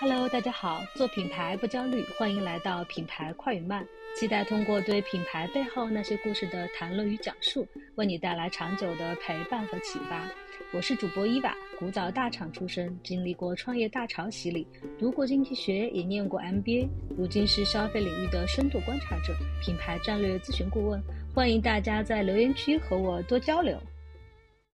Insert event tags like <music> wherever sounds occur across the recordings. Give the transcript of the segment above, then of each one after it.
Hello，大家好，做品牌不焦虑，欢迎来到品牌快与慢。期待通过对品牌背后那些故事的谈论与讲述，为你带来长久的陪伴和启发。我是主播伊娃，古早大厂出身，经历过创业大潮洗礼，读过经济学，也念过 MBA，如今是消费领域的深度观察者，品牌战略咨询顾问。欢迎大家在留言区和我多交流。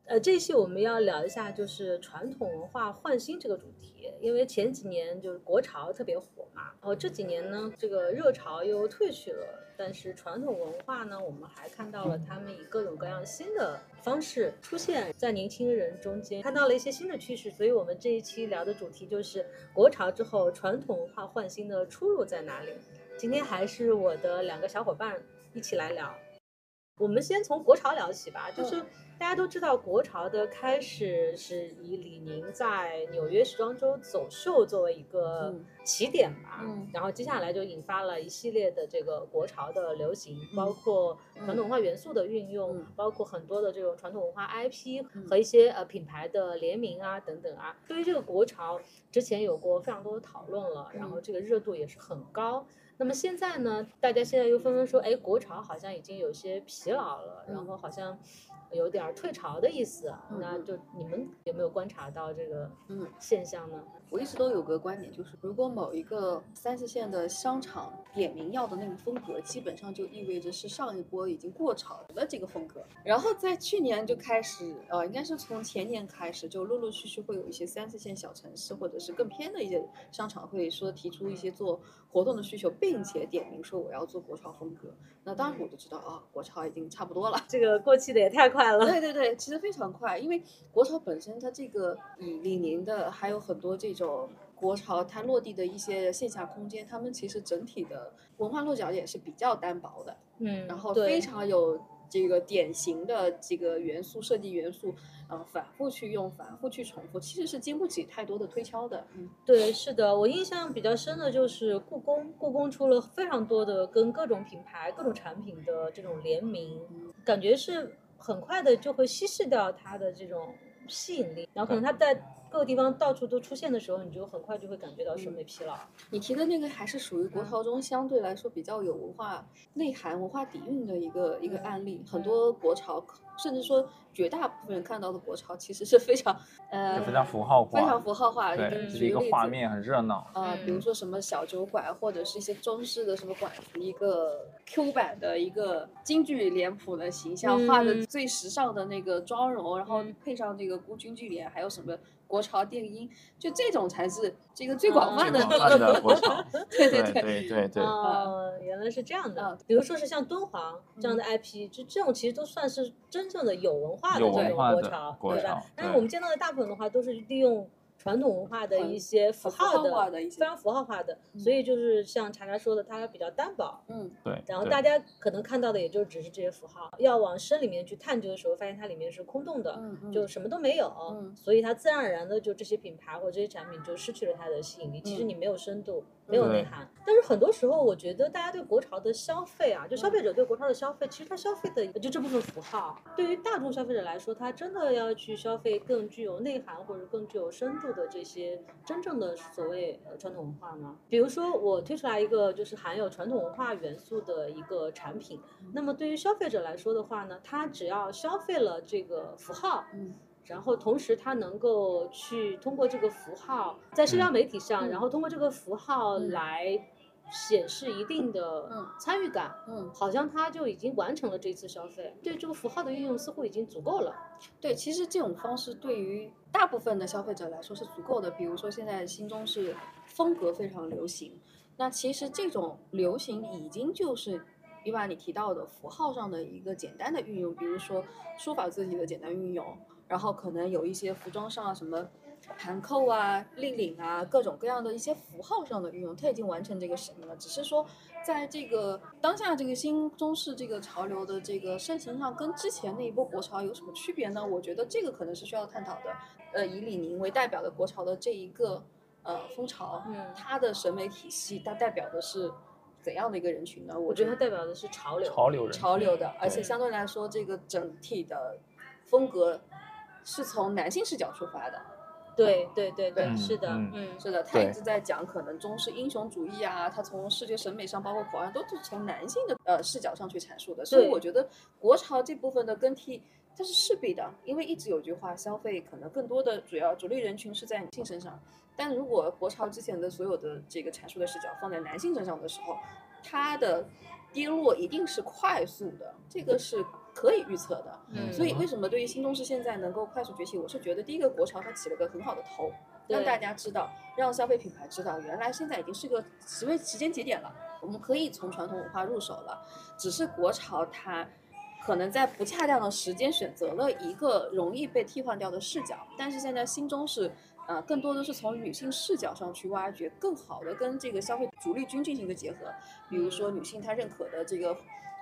呃，这期我们要聊一下就是传统文化换新这个主题，因为前几年就是国潮特别火嘛，然后这几年呢，这个热潮又退去了，但是传统文化呢，我们还看到了他们以各种各样新的方式出现在年轻人中间，看到了一些新的趋势，所以我们这一期聊的主题就是国潮之后传统文化换新的出路在哪里。今天还是我的两个小伙伴一起来聊，我们先从国潮聊起吧，就是。大家都知道，国潮的开始是以李宁在纽约时装周走秀作为一个起点吧，然后接下来就引发了一系列的这个国潮的流行，包括传统文化元素的运用，包括很多的这种传统文化 IP 和一些呃品牌的联名啊等等啊。对于这个国潮，之前有过非常多的讨论了，然后这个热度也是很高。那么现在呢，大家现在又纷纷说，哎，国潮好像已经有些疲劳了，然后好像。有点退潮的意思，那就你们有没有观察到这个现象呢？我一直都有个观点，就是如果某一个三四线的商场点名要的那个风格，基本上就意味着是上一波已经过潮的这个风格。然后在去年就开始，呃，应该是从前年开始，就陆陆续续会有一些三四线小城市或者是更偏的一些商场会说提出一些做活动的需求，并且点名说我要做国潮风格。那当时我就知道啊，国潮已经差不多了，这个过去的也太快了。对对对，其实非常快，因为国潮本身它这个以李宁的还有很多这。种国潮它落地的一些线下空间，他们其实整体的文化落脚点是比较单薄的，嗯，然后非常有这个典型的这个元素设计元素，呃，反复去用，反复去重复，其实是经不起太多的推敲的。嗯，对，是的，我印象比较深的就是故宫，故宫出了非常多的跟各种品牌、各种产品的这种联名，感觉是很快的就会稀释掉它的这种吸引力，然后可能它在。各个地方到处都出现的时候，你就很快就会感觉到审美疲劳。你提的那个还是属于国潮中相对来说比较有文化内涵、文化底蕴的一个一个案例。很多国潮，甚至说绝大部分人看到的国潮，其实是非常呃非常符号化，非常符号化。对，是一个画面很热闹。啊，比如说什么小酒馆，或者是一些中式的什么馆子，一个 Q 版的一个京剧脸谱的形象，画的最时尚的那个妆容，然后配上这个孤军剧脸，还有什么？国潮电音，就这种才是这个最广 <laughs> 泛的国潮。对对对对对对。哦，原来是这样的。比如说是像敦煌这样的 IP，就这种其实都算是真正的有文化的这种国潮，对吧？但是我们见到的大部分的话，都是利用。传统文化的一些符号的，非常符号化的，所以就是像查查说的，它比较单薄。嗯，对。然后大家可能看到的也就只是这些符号，要往深里面去探究的时候，发现它里面是空洞的，就什么都没有。所以它自然而然的就这些品牌或者这些产品就失去了它的吸引力。其实你没有深度。没有内涵，但是很多时候我觉得大家对国潮的消费啊，就消费者对国潮的消费，其实他消费的就这部分符号。对于大众消费者来说，他真的要去消费更具有内涵或者更具有深度的这些真正的所谓呃传统文化吗？比如说我推出来一个就是含有传统文化元素的一个产品，那么对于消费者来说的话呢，他只要消费了这个符号，嗯。然后同时，它能够去通过这个符号在社交媒体上，然后通过这个符号来显示一定的参与感，嗯，好像他就已经完成了这次消费。对这个符号的运用似乎已经足够了。对，其实这种方式对于大部分的消费者来说是足够的。比如说现在新中式风格非常流行，那其实这种流行已经就是伊娃你提到的符号上的一个简单的运用，比如说书法字体的简单运用。然后可能有一些服装上什么盘扣啊、立领啊，各种各样的一些符号上的运用，它已经完成这个使命了。只是说，在这个当下这个新中式这个潮流的这个盛行上，跟之前那一波国潮有什么区别呢？我觉得这个可能是需要探讨的。呃，以李宁为代表的国潮的这一个呃风潮，嗯，它的审美体系，它代表的是怎样的一个人群呢？我觉得它代表的是潮流，潮流人，潮流的，而且相对来说，这个整体的风格。是从男性视角出发的，对对对对，嗯是的，嗯嗯，是的，他一直在讲可能中式英雄主义啊，他从视觉审美上，包括口岸，都是从男性的呃视角上去阐述的。所以我觉得国潮这部分的更替，它是势必的，因为一直有句话，消费可能更多的主要主力人群是在女性身上，但如果国潮之前的所有的这个阐述的视角放在男性身上的时候，它的跌落一定是快速的，这个是可以预测的。嗯所以为什么对于新中式现在能够快速崛起，我是觉得第一个国潮它起了个很好的头，让大家知道，让消费品牌知道，原来现在已经是个时位时间节点了，我们可以从传统文化入手了。只是国潮它可能在不恰当的时间选择了一个容易被替换掉的视角，但是现在新中式。呃，更多的是从女性视角上去挖掘，更好的跟这个消费主力军进行一个结合。比如说女性她认可的这个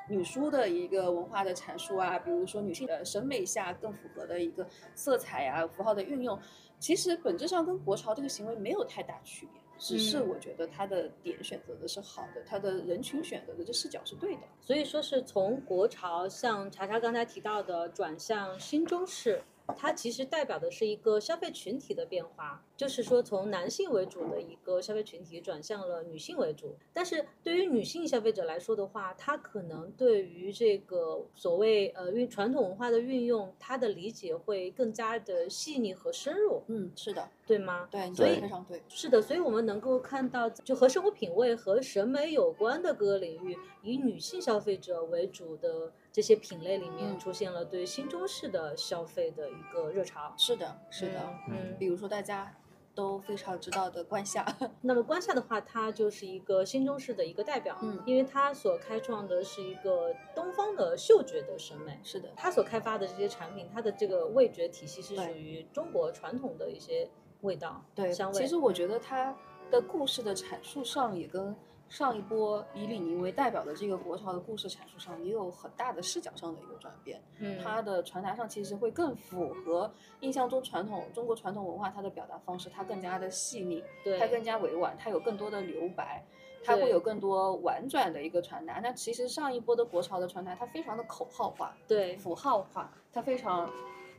女书的一个文化的阐述啊，比如说女性的审美下更符合的一个色彩啊、符号的运用，其实本质上跟国潮这个行为没有太大区别，只是嗯我觉得它的点选择的是好的，它的人群选择的这视角是对的。所以说是从国潮，像查查刚才提到的转向新中式，它其实代表的是一个消费群体的变化，就是说从男性为主的一个消费群体转向了女性为主。但是对于女性消费者来说的话，她可能对于这个所谓呃运传统文化的运用，她的理解会更加的细腻和深入，嗯，是的，对吗？对，所以非常对。是的，所以我们能够看到，就和生活品味和审美有关的各个领域，以女性消费者为主的这些品类里面，嗯出现了对新中式的消费的一个热潮。是的，是的。嗯，比如说大家都非常知道的关夏，<laughs> 那么关夏的话，它就是一个新中式的一个代表，嗯因为它所开创的是一个东方的嗅觉的审美。是的，它所开发的这些产品，它的这个味觉体系是属于中国传统的一些味道、对，香味。其实我觉得它的故事的阐述上也跟上一波以李宁为代表的这个国潮的故事阐述上也有很大的视角上的一个转变。嗯，它的传达上其实会更符合印象中传统中国传统文化它的表达方式，它更加的细腻，对它更加委婉，它有更多的留白。它会有更多婉转的一个传达。那其实上一波的国潮的传达，它非常的口号化，对符号化，它非常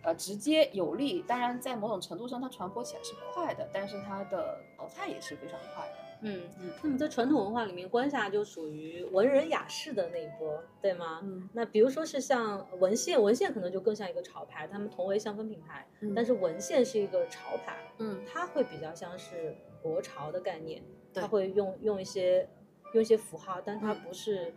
呃直接有力。当然，在某种程度上，它传播起来是快的，但是它的淘汰也是非常快的。嗯。嗯，那么在传统文化里面，关夏就属于文人雅士的那一波，对吗？嗯。那比如说是像文献，文献可能就更像一个潮牌，他们同为香氛品牌，嗯。但是文献是一个潮牌，嗯它会比较像是国潮的概念，对。它会用用一些用一些符号，但它嗯。不是、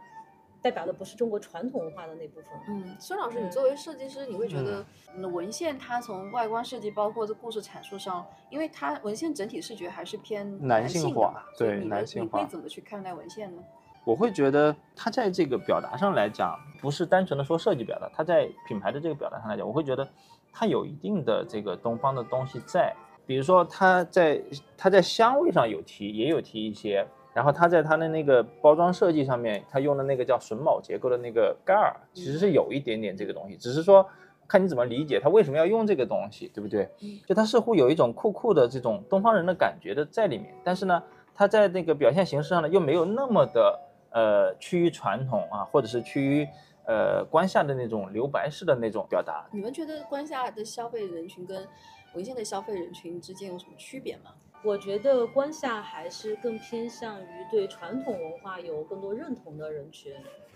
代表的不是中国传统文化的那部分。嗯，孙老师，嗯你作为设计师，你会觉得你的文献它从外观设计，包括这故事阐述上，因为它文献整体视觉还是偏男性化对男性化你会怎么去看待文献呢？我会觉得它在这个表达上来讲，不是单纯的说设计表达，它在品牌的这个表达上来讲，我会觉得它有一定的这个东方的东西在。比如说它在它在香味上有提，也有提一些，然后它在它的那个包装设计上面，它用的那个叫榫卯结构的那个盖儿，其实是有一点点这个东西，只是说看你怎么理解它为什么要用这个东西，对不对？嗯就它似乎有一种酷酷的这种东方人的感觉的在里面，但是呢，它在那个表现形式上呢又没有那么的呃趋于传统啊，或者是趋于呃关下的那种留白式的那种表达。你们觉得关下的消费人群跟文献的消费人群之间有什么区别吗？我觉得关夏还是更偏向于对传统文化有更多认同的人群，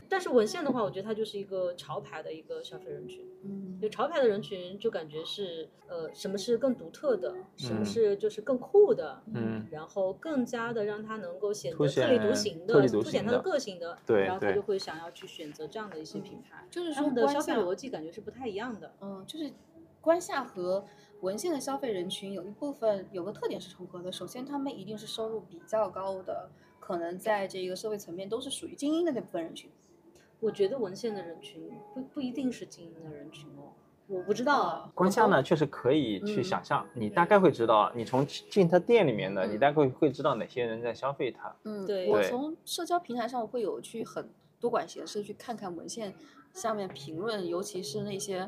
但是文献的话，我觉得它就是一个潮牌的一个消费人群。嗯就潮牌的人群就感觉是呃，什么是更独特的，什么嗯是就是更酷的，嗯，然后更加的让他能够显得特立独行的，凸显他的个性的，对然后他就会想要去选择这样的一些品牌，就是说他们的消费逻辑感觉是不太一样的。嗯，就是关下和文献的消费人群有一部分有个特点是重合的。首先，他们一定是收入比较高的，可能在这个社会层面都是属于精英的那部分人群。我觉得文献的人群不不一定是精英的人群哦，我不知道啊。关下呢确实可以去嗯想象，你大概会知道，你从进他店里面的，你嗯大概会知道哪些人在消费他。嗯，对对我从社交平台上会有去很多管闲事去看看文献下面评论，尤其是那些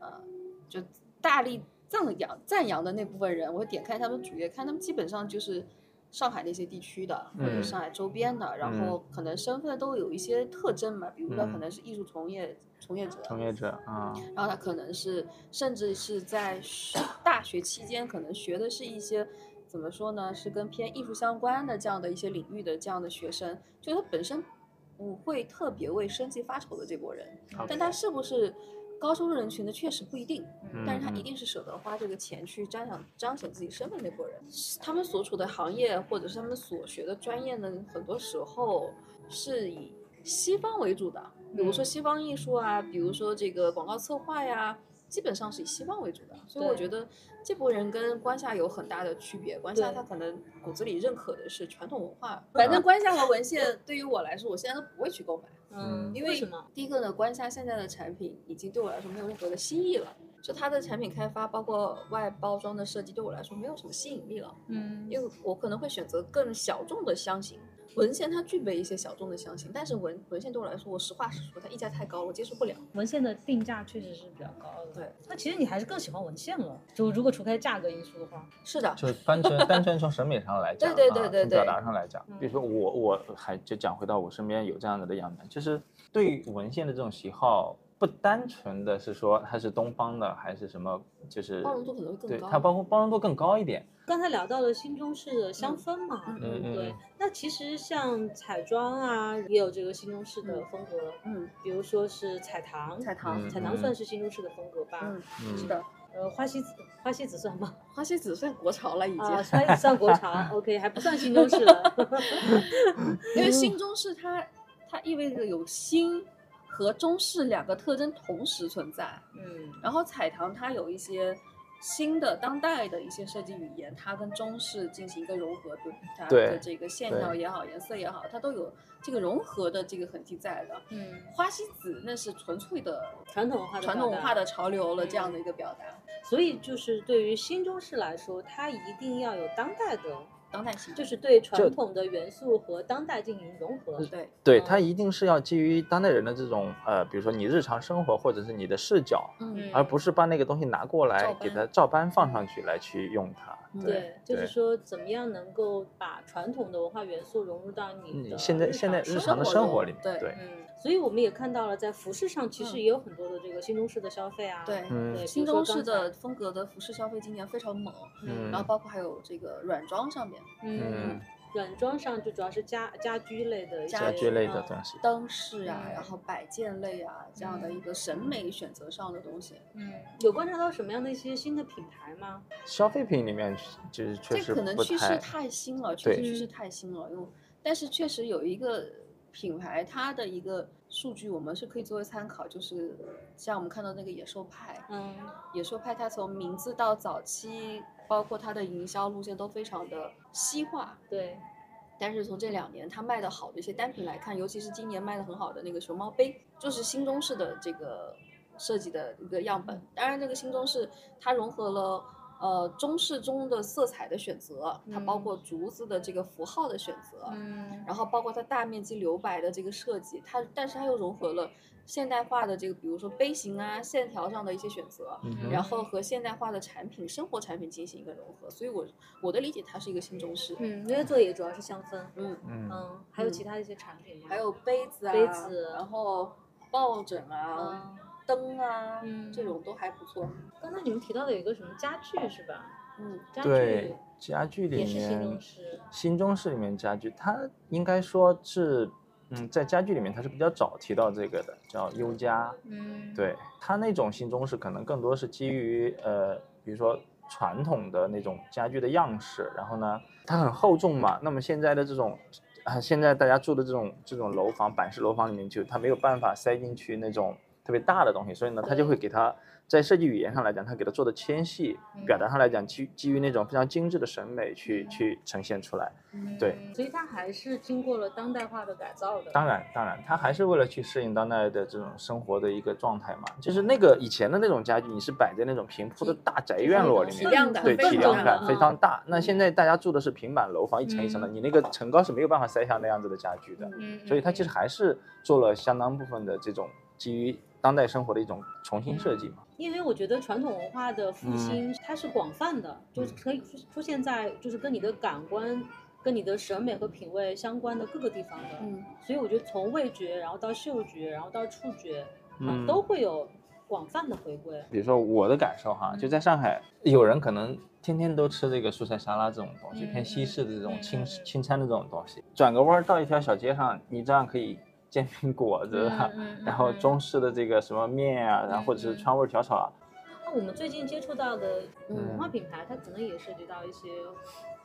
呃就大力赞扬赞扬的那部分人，我会点开他们主页看，他们基本上就是上海那些地区的或者嗯。上海周边的，然后可能身份都有一些特征嘛，比如说可嗯。能是艺术从业从业者，从业者啊，然后他可能是甚至是在大大学期间可能学的是一些怎么说呢，是跟偏艺术相关的这样的一些领域的这样的学生，就他本身不会特别为生计发愁的这波人，但他是不是高收入人群的确实不一定，但是他一定是舍得花这个钱去彰显彰显自己身份那波人，他们所处的行业或者是他们所学的专业呢，很多时候是以西方为主的，比如说西方艺术啊，比如说这个广告策划呀，基本上是以西方为主的，所以我觉得这波人跟关夏有很大的区别。关夏他可能骨子里认可的是传统文化，反正关夏和文献对于我来说，我现在都不会去购买。嗯，因为为什么？第一个呢，关夏现在的产品已经对我来说没有任何的新意了，就它的产品开发，包括外包装的设计，对我来说没有什么吸引力了。嗯因为我可能会选择更小众的香型。文献它具备一些小众的香型，但是文文献对我来说，我实话实说，它溢价太高了，我接受不了。文献的定价确实是比较高的。对，那其实你还是更喜欢文献了。就如果除开价格因素的话，是的，就单纯单纯从审美上来讲，对对对对对啊从表达上来讲，嗯比如说我我还就讲回到我身边有这样子的样本，就是对文献的这种喜好，不单纯的是说它是东方的还是什么，就是包容度可能会更高对它包括包容度更高一点。刚才聊到了新中式的香氛嘛，嗯对不嗯对嗯？那其实像彩妆啊，也有这个新中式的嗯风格，嗯，比如说是彩棠，彩棠，嗯彩棠算是新中式的风格吧？嗯，嗯是的，呃，花西子，花西子算吗？<laughs> 花西子算国潮了已经，啊，花西子算国潮，<laughs> OK，还不算新中式了。<laughs> 因为新中式它它意味着有新和中式两个特征同时存在，嗯。然后彩棠它有一些新的当代的一些设计语言，它跟中式进行一个融合，对它的这个线条也好，颜色也好，它都有这个融合的这个痕迹在的。嗯，花西子那是纯粹的传统文化传统文化的潮流了，嗯这样的一个表达，所以就是对于新中式来说，它一定要有当代的，当代性就是对传统的元素和当代进行融合。对，对，嗯它一定是要基于当代人的这种呃，比如说你日常生活或者是你的视角，嗯而不是把那个东西拿过来给它照搬放上去来去用它。嗯对，就是说怎么样能够把传统的文化元素融入到你现在现在日常的生活里面，对对，嗯，所以我们也看到了，在服饰上其实嗯也有很多的这个新中式的消费啊。对嗯对，新中式的风格的服饰消费今年非常猛，嗯然后包括还有这个软装上面，嗯嗯，软装上就主要是家家居类的家家居类的嗯东西。灯饰啊，嗯然后摆件类啊这样的一个审美选择上的东西，嗯，有观察到什么样的一些新的品牌吗？消费品里面就是确这实可能趋势太，新了，确实对趋势太新了。因为但是确实有一个品牌，它的一个数据我们是可以作为参考，就是像我们看到那个野兽派，嗯野兽派它从名字到早期，包括它的营销路线都非常的西化。对，但是从这两年它卖的好的一些单品来看，尤其是今年卖的很好的那个熊猫杯，就是新中式的这个设计的一个样本。当然，这个新中式它融合了呃中式中的色彩的选择，它包嗯括竹子的这个符号的选择，嗯然后包括它大面积留白的这个设计，它但是它又融合了现代化的这个，比如说杯型啊、线条上的一些选择，嗯然后和现代化的产品、生活产品进行一个融合。所以我我的理解，它是一个新中式。嗯，因为做的也主要是香氛，嗯，嗯，嗯，还有嗯其他的一些产品吗？还有杯子啊，杯子然后抱枕啊、嗯，灯啊，嗯这种都还不错。刚才你们提到的有一个什么家具是吧？嗯，家具对，家具里也是新面中式，新中式里面家具，它应该说是，嗯，在家具里面它是比较早提到这个的，叫优家。嗯，对，它那种新中式可能更多是基于呃，比如说传统的那种家具的样式，然后呢，它很厚重嘛。那么现在的这种，啊，现在大家住的这种这种楼房，板式楼房里面就它没有办法塞进去那种特别大的东西，所以呢，他就会给它在设计语言上来讲，他给它做的纤细，表达上来讲基基于那种非常精致的审美去去呈现出来。对嗯，所以它还是经过了当代化的改造的。当然，当然，它还是为了去适应当代的这种生活的一个状态嘛。就是那个以前的那种家具，你是摆在那种平铺的大宅院落里面，体量感对，非体量感非常大。那现在大家住的是平板楼房，一层一层的，嗯你那个层高是没有办法塞下那样子的家具的。嗯，所以它其实还是做了相当部分的这种基于当代生活的一种重新设计嘛。因为我觉得传统文化的复兴它是广泛的，就是可以出出现在就是跟你的感官、跟你的审美和品味相关的各个地方的。嗯，所以我觉得从味觉，然后到嗅觉，然后到触觉，啊嗯都会有广泛的回归。比如说我的感受哈，就在上海，有人可能天天都吃这个蔬菜沙拉这种东西，嗯偏西式的这种嗯轻嗯轻餐的这种东西，转个弯儿到一条小街上，你这样可以煎饼果子啊，嗯嗯然后嗯。中式的这个什么面啊，然后或者是嗯川味儿小炒啊，那我们最近接触到的嗯。文化品牌，它可能也涉及到一些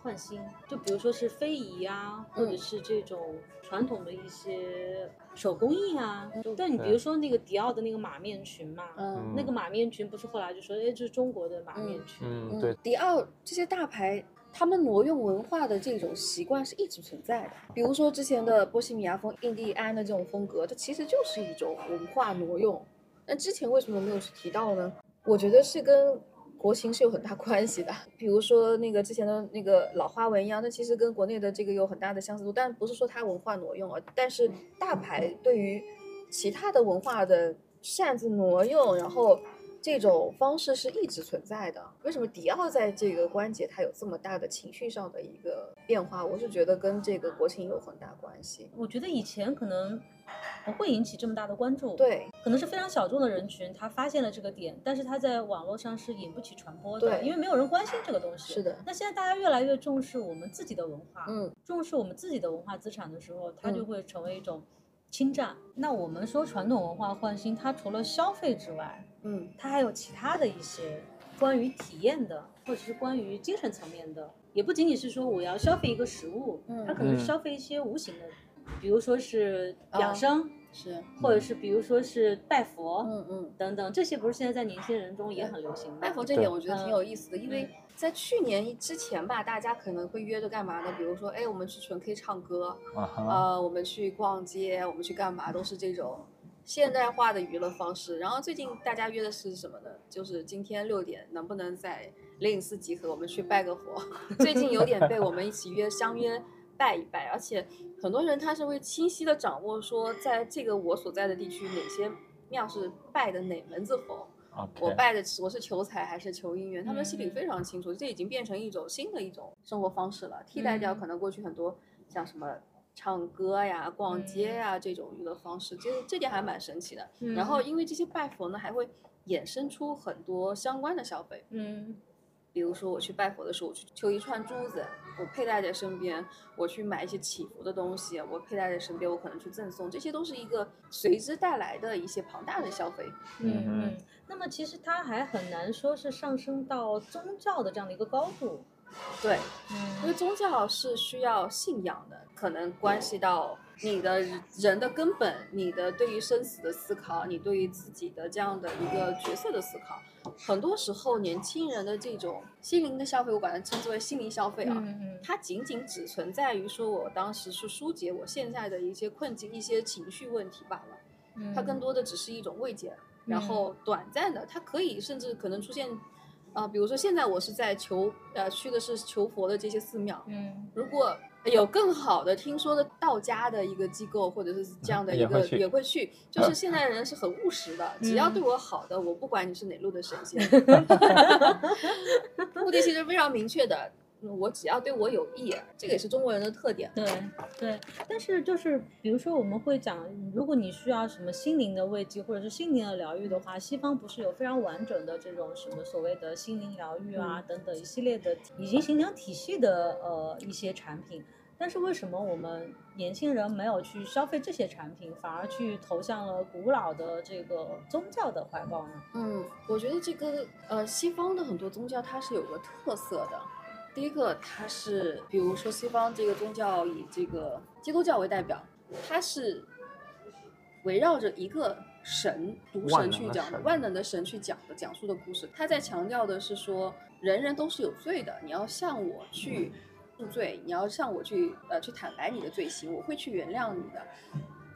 换新，就比如说是非遗啊，或者嗯。是这种传统的一些手工艺啊。嗯。但你比如说那个迪奥的那个马面裙嘛，嗯那个马面裙不是后来就说，哎，这是中国的马面裙。嗯，对，迪奥这些大牌，他们挪用文化的这种习惯是一直存在的。比如说之前的波西米亚风、印第安的这种风格，它其实就是一种文化挪用。那之前为什么没有去提到呢？我觉得是跟国情是有很大关系的。比如说那个之前的那个老花纹一样，那其实跟国内的这个有很大的相似度，但不是说它文化挪用啊，但是大牌对于其他的文化的擅自挪用，然后这种方式是一直存在的。为什么迪奥在这个关节它有这么大的情绪上的一个变化？我是觉得跟这个国情有很大关系。我觉得以前可能不会引起这么大的关注，，对可能是非常小众的人群，他发现了这个点，但是他在网络上是引不起传播的，对因为没有人关心这个东西。是的那现在大家越来越重视我们自己的文化，嗯，重视我们自己的文化资产的时候，它就嗯会成为一种侵占。那我们说传统文化换新，它除了消费之外，嗯它还有其他的一些关于体验的，或者是关于精神层面的，也不仅仅是说我要消费一个食物，嗯它可能消费一些无形的，比如说是养啊生，是，或者是比如说是拜佛。嗯嗯。等等，这些不是现在在年轻人中也很流行吗拜？佛这点我觉得挺有意思的，因为嗯在去年之前吧，大家可能会约着干嘛呢？比如说，哎，我们去纯 K 唱歌，啊哈，呃，我们去逛街，我们去干嘛，都是这种现代化的娱乐方式。然后最近大家约的是什么呢？就是今天六点能不能在灵隐寺集合，我们去拜个佛。<laughs> 最近有点被我们一起约相约拜一拜，而且很多人他是会清晰的掌握说，在这个我所在的地区哪些庙是拜的哪门子佛。我拜的是我是求财还是求姻缘，他们心里嗯非常清楚，这已经变成一种新的一种生活方式了，替代掉嗯可能过去很多像什么唱歌呀、逛街呀这种娱乐方式，其实这点还蛮神奇的。然后因为这些拜佛呢，还会衍生出很多相关的消费，嗯比如说我去拜佛的时候，我去求一串珠子，我佩戴在身边；我去买一些祈福的东西，我佩戴在身边，我可能去赠送，这些都是一个随之带来的一些庞大的消费。嗯嗯嗯，那么其实它还很难说是上升到宗教的这样的一个高度。对，因为嗯宗教是需要信仰的，可能关系到你的人的根本，你的对于生死的思考，你对于自己的这样的一个角色的思考。很多时候，年轻人的这种心灵的消费，我把它称之为心灵消费啊，嗯嗯它仅仅只存在于说我当时是疏解我现在的一些困境、一些情绪问题罢了。嗯，它更多的只是一种慰藉，然后短暂的，它可以甚至可能出现，啊、比如说现在我是在求呃去的是求佛的这些寺庙，嗯如果有更好的听说的道家的一个机构或者是这样的一个也会去也会去，就是现在人是很务实的，只要嗯对我好的，我不管你是哪路的神仙，<laughs> 目的其实非常明确的，嗯我只要对我有益，这个也是中国人的特点。对对，但是就是比如说我们会讲，如果你需要什么心灵的慰藉或者是心灵的疗愈的话，西方不是有非常完整的这种什么所谓的心灵疗愈啊、嗯等等一系列的已经形成体系的呃一些产品。但是为什么我们年轻人没有去消费这些产品，反而去投向了古老的这个宗教的怀抱呢？嗯，我觉得这个呃，西方的很多宗教它是有个特色的。第一个，它是比如说西方这个宗教以这个基督教为代表，它是围绕着一个神独神去讲的，的万能的神去讲的讲述的故事。他在强调的是说，人人都是有罪的，你要向我去赎罪，你要向我去呃去坦白你的罪行，我会去原谅你的。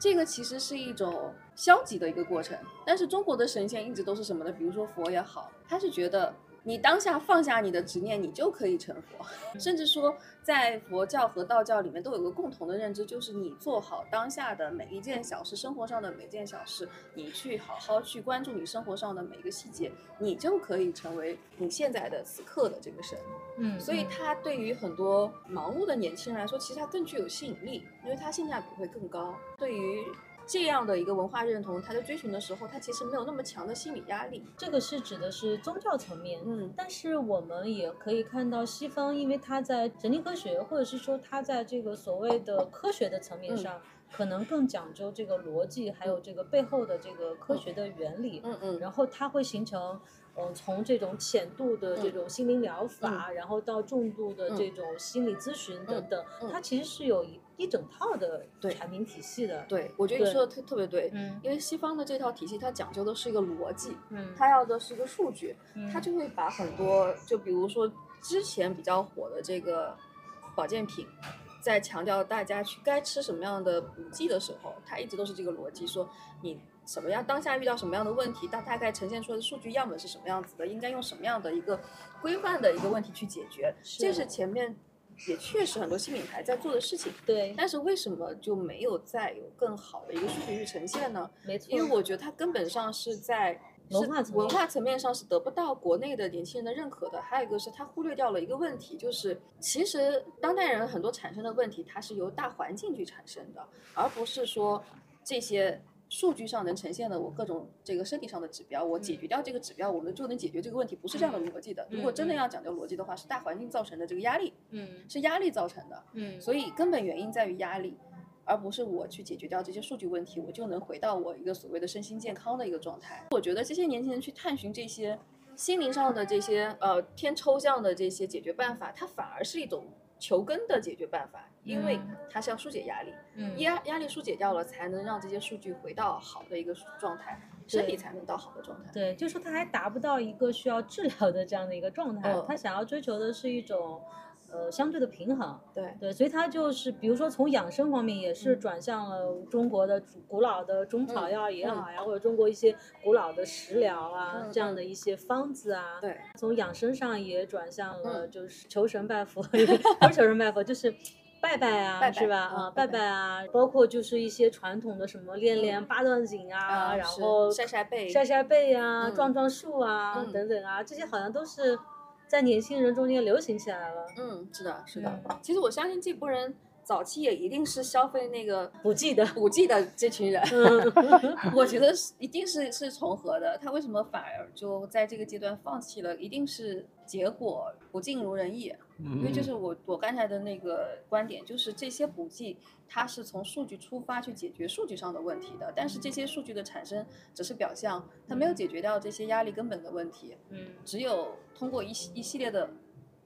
这个其实是一种消极的一个过程，但是中国的神仙一直都是什么呢？比如说佛也好，他是觉得你当下放下你的执念，你就可以成佛，<laughs> 甚至说在佛教和道教里面都有个共同的认知，就是你做好当下的每一件小事，生活上的每件小事，你去好好去关注你生活上的每一个细节，你就可以成为你现在的此刻的这个神。嗯所以它对于很多忙碌的年轻人来说，其实它更具有吸引力，因为它性价比会更高。对于这样的一个文化认同，他在追寻的时候，他其实没有那么强的心理压力。这个是指的是宗教层面，嗯但是我们也可以看到西方，因为他在神经科学，或者是说他在这个所谓的科学的层面嗯上，可能更讲究这个逻辑，还有这个背后的这个科学的原理。嗯嗯然后它会形成，嗯、从这种浅度的这种心灵疗法，然后到重度的这种心理咨询等等，嗯它其实是有一一整套的产品体系的。对，我觉得你说的特特别对，嗯因为西方的这套体系，它讲究的是一个逻辑，嗯，它要的是一个数据，嗯它就会把很多，就比如说之前比较火的这个保健品，在强调大家去该吃什么样的补剂的时候，它一直都是这个逻辑，说你什么样当下遇到什么样的问题，大大概呈现出来的数据样本是什么样子的，应该用什么样的一个规范的一个问题去解决，这是前面也确实很多新品牌在做的事情。对，但是为什么就没有再有更好的一个数据去呈现呢？没错，因为我觉得它根本上是在是文化层面文化层面上是得不到国内的年轻人的认可的。还有一个是他忽略掉了一个问题，就是其实当代人很多产生的问题，它是由大环境去产生的，而不是说这些。数据上能呈现的我各种这个身体上的指标，我解决掉这个指标，我们就能解决这个问题，不是这样的逻辑的。如果真的要讲究逻辑的话，是大环境造成的这个压力，嗯是压力造成的。嗯，所以根本原因在于压力，而不是我去解决掉这些数据问题，我就能回到我一个所谓的身心健康的一个状态。我觉得这些年轻人去探寻这些心灵上的这些呃偏抽象的这些解决办法，它反而是一种求根的解决办法，因为嗯它是要疏解压力，嗯压压力疏解掉了，才能让这些数据回到好的一个状态，身体才能到好的状态。对，就是说他还达不到一个需要治疗的这样的一个状态，嗯他想要追求的是一种呃相对的平衡。对，对，所以他就是，比如说从养生方面，也是嗯转向了中国的古古老的中草嗯药也嗯好呀，或者中国一些古老的食疗啊，嗯这样的一些方子啊。对，从养生上也转向了，嗯就是求神拜佛，<laughs> 不是求神拜佛，就是拜拜啊，拜拜是吧？啊，拜嗯拜啊，包括就是一些传统的什么练练八段锦啊，然后晒晒背晒晒背啊，嗯撞撞树啊，嗯等等啊，这些好像都是在年轻人中间流行起来了。嗯，是的，是的。嗯其实我相信这波人早期也一定是消费那个 <laughs> 补剂的补剂的这群人，嗯我觉得是一定是是重合的。他为什么反而就在这个阶段放弃了？一定是结果不尽如人意。因为就是我我刚才的那个观点，就是这些补剂它是从数据出发去解决数据上的问题的，但是这些数据的产生只是表象，它没有解决掉这些压力根本的问题。嗯只有通过一系一系列的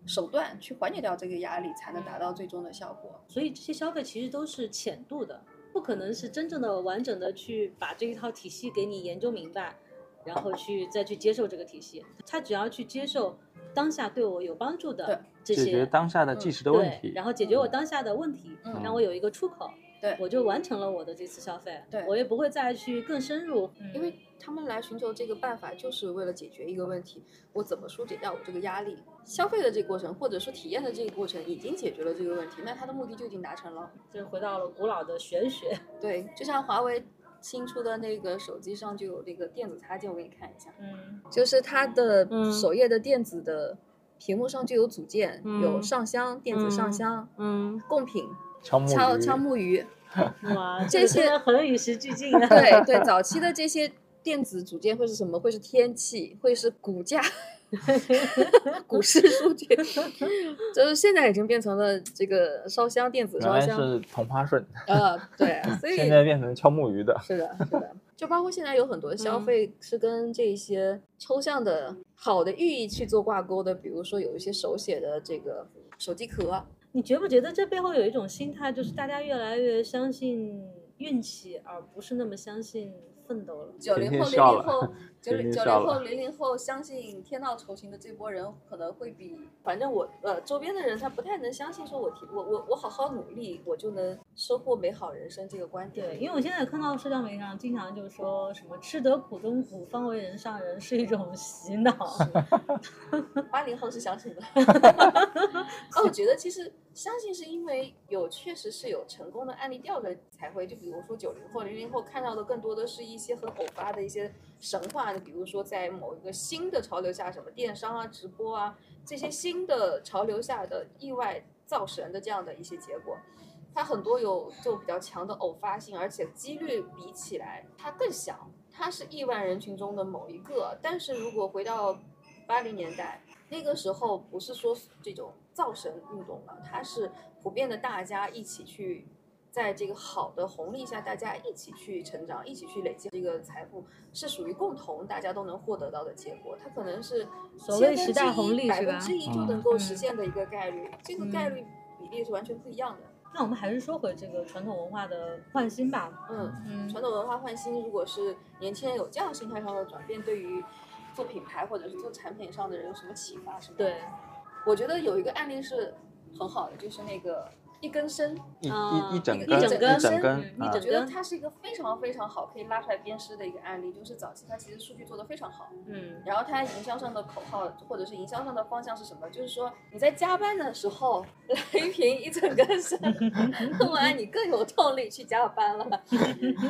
手段去缓解掉这个压力，才能达到最终的效果。所以这些消费其实都是浅度的，不可能是真正的完整的去把这一套体系给你研究明白，然后去再去接受这个体系。他只要去接受当下对我有帮助的这解决些当下的即时的问对，题。然后解决我当下的问题，嗯让我有一个出口，对我就完成了我的这次消费，对我也不会再去更深入，因为他们来寻求这个办法，就是为了解决一个问题：我怎么疏解掉我这个压力？消费的这个过程，或者说体验的这个过程，已经解决了这个问题，那他的目的就已经达成了。就是回到了古老的玄学，对，就像华为新出的那个手机上就有那个电子插件，我给你看一下，嗯就是它的嗯首页的电子的屏幕上就有组件，有嗯上香、电子上嗯香、嗯，贡品、敲木鱼，敲敲木鱼。<laughs> 哇，<laughs> 这些很与时俱进啊，对对，<laughs> 早期的这些电子组件会是什么？会是天气，会是股价。<laughs> 股市数据，<laughs> 就是现在已经变成了这个烧香电子烧香，是同花顺，呃，对，<laughs> 所以现在变成敲木鱼的。是的，是的，就包括现在有很多消嗯费是跟这些抽象的好的寓意去做挂钩的，比如说有一些手写的这个手机壳，你觉不觉得这背后有一种心态，就是大家越来越相信运气，而不是那么相信奋斗了？九零后、零零后、九天零九零后、零零后相信天道酬勤的这波人，可能会比反正我呃周边的人他不太能相信说我提我我我好好努力，我就能收获美好人生这个观点。对，因为我现在看到社交媒体上经常就说什么“吃得苦中苦，方为人上人”是一种洗脑。<laughs> 八零后是相信的。<laughs> 哦，我觉得其实相信是因为有确实是有成功的案例调的才会，就比如说九零后、零零后看到的更多的是一些很偶发的一些神话，比如说在某一个新的潮流下，什么电商啊、直播啊这些新的潮流下的意外造神的这样的一些结果。它很多有就比较强的偶发性，而且几率比起来它更小，它是亿万人群中的某一个。但是如果回到八零年代，那个时候不是说这种造神运动了，它是普遍的大家一起去。在这个好的红利下，大家一起去成长，一起去累积这个财富，是属于共同大家都能获得到的结果。它可能是所谓时代红利百分之一就能够实现的一个概率，这个概率比例是完全不一样的。那我们还是说回这个传统文化的换新吧。嗯嗯，传统文化换新，如果是年轻人有这样心态上的转变，对于做品牌或者是做产品上的人有什么启发？是吗？对，我觉得有一个案例是很好的，就是那个。一根生，一一一整根，一整根，我觉得它是一个非常非常好可以拉出来鞭尸的一个案例。就是早期它其实数据做得非常好，嗯，然后它营销上的口号或者是营销上的方向是什么？就是说你在加班的时候来一瓶一整根生，<laughs> 喝完你更有动力去加班了。<laughs>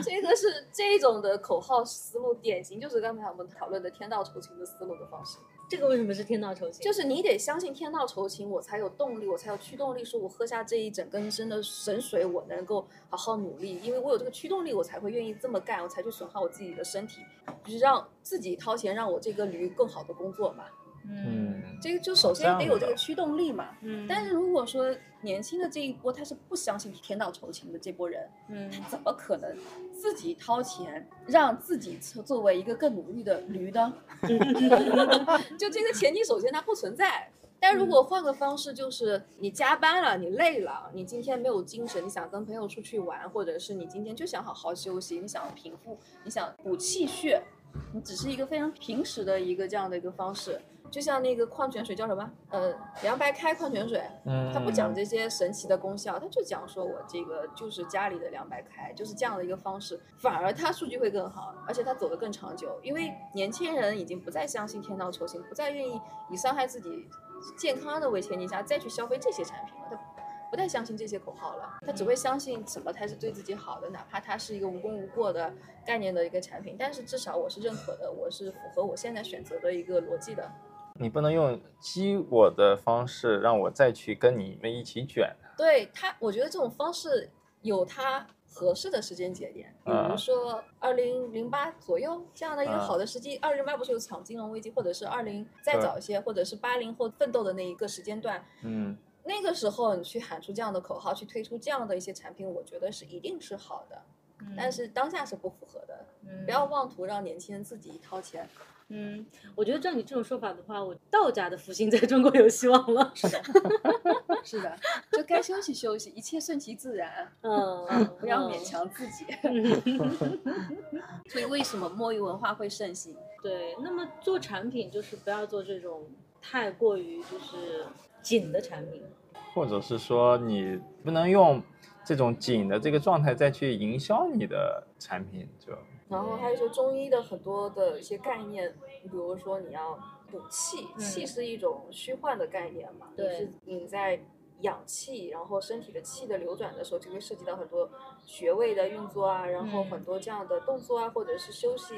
这个是这种的口号思路，典型就是刚才我们讨论的天道酬勤的思路的方式。这个为什么是天道酬勤？就是你得相信天道酬勤，我才有动力，我才有驱动力，说我喝下这一整根针的神水，我能够好好努力，因为我有这个驱动力，我才会愿意这么干，我才去损耗我自己的身体，就是让自己掏钱，让我这个驴更好的工作嘛。嗯，这个就首先得有这个驱动力嘛。嗯，但是如果说年轻的这一波他是不相信天道酬勤的这波人，嗯，他怎么可能自己掏钱让自己作为一个更努力的驴呢？<laughs> 就这个前提，首先它不存在。但如果换个方式，就是你加班了，你累了，你今天没有精神，你想跟朋友出去玩，或者是你今天就想好好休息，你想平复，你想补气血，你只是一个非常平时的一个这样的一个方式。就像那个矿泉水叫什么？呃，凉白开矿泉水，嗯，它不讲这些神奇的功效，它就讲说我这个就是家里的凉白开，就是这样的一个方式，反而它数据会更好，而且它走得更长久，因为年轻人已经不再相信天道酬勤，不再愿意以伤害自己健康的为前提下再去消费这些产品了，他不太相信这些口号了，他只会相信什么才是对自己好的，哪怕它是一个无功无过的概念的一个产品，但是至少我是认可的，我是符合我现在选择的一个逻辑的。你不能用激我的方式让我再去跟你们一起卷。对他，我觉得这种方式有它合适的时间节点，比如说二零零八左右这样的一个好的时机。二零零八不是有抢金融危机，或者是二零再早一些，或者是八零后奋斗的那一个时间段。嗯，那个时候你去喊出这样的口号，去推出这样的一些产品，我觉得是一定是好的。但是当下是不符合的，不要妄图让年轻人自己掏钱。嗯，我觉得照你这种说法的话，我道家的复兴在中国有希望了。是的，<laughs> 是的，就该休息休息，一切顺其自然。嗯，<laughs> 不要勉强自己。<laughs> 所以为什么墨鱼文化会盛行？对，那么做产品就是不要做这种太过于就是紧的产品，或者是说你不能用这种紧的这个状态再去营销你的产品，就。然后还有说中医的很多的一些概念，比如说你要补气，气是一种虚幻的概念嘛，对，是你在养气，然后身体的气的流转的时候，就会涉及到很多穴位的运作啊，然后很多这样的动作啊，或者是休息，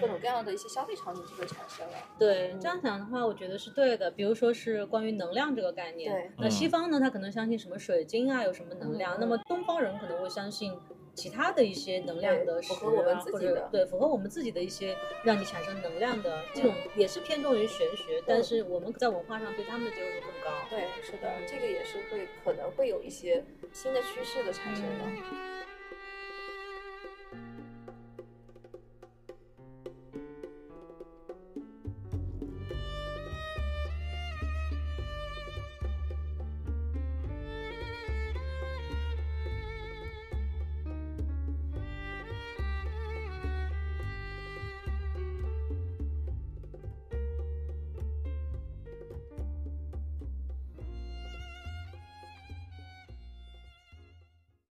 各种各样的一些消费场景就会产生了。对，这样讲的话，我觉得是对的。比如说是关于能量这个概念，对，那西方呢，他可能相信什么水晶啊，有什么能量，那么东方人可能会相信。其他的一些能量的符合我们自己的，对，符合我们自己的一些让你产生能量的这种，也是偏重于玄学，但是我们在文化上对他们的接受度更高。对，是的，这个也是会可能会有一些新的趋势的产生的。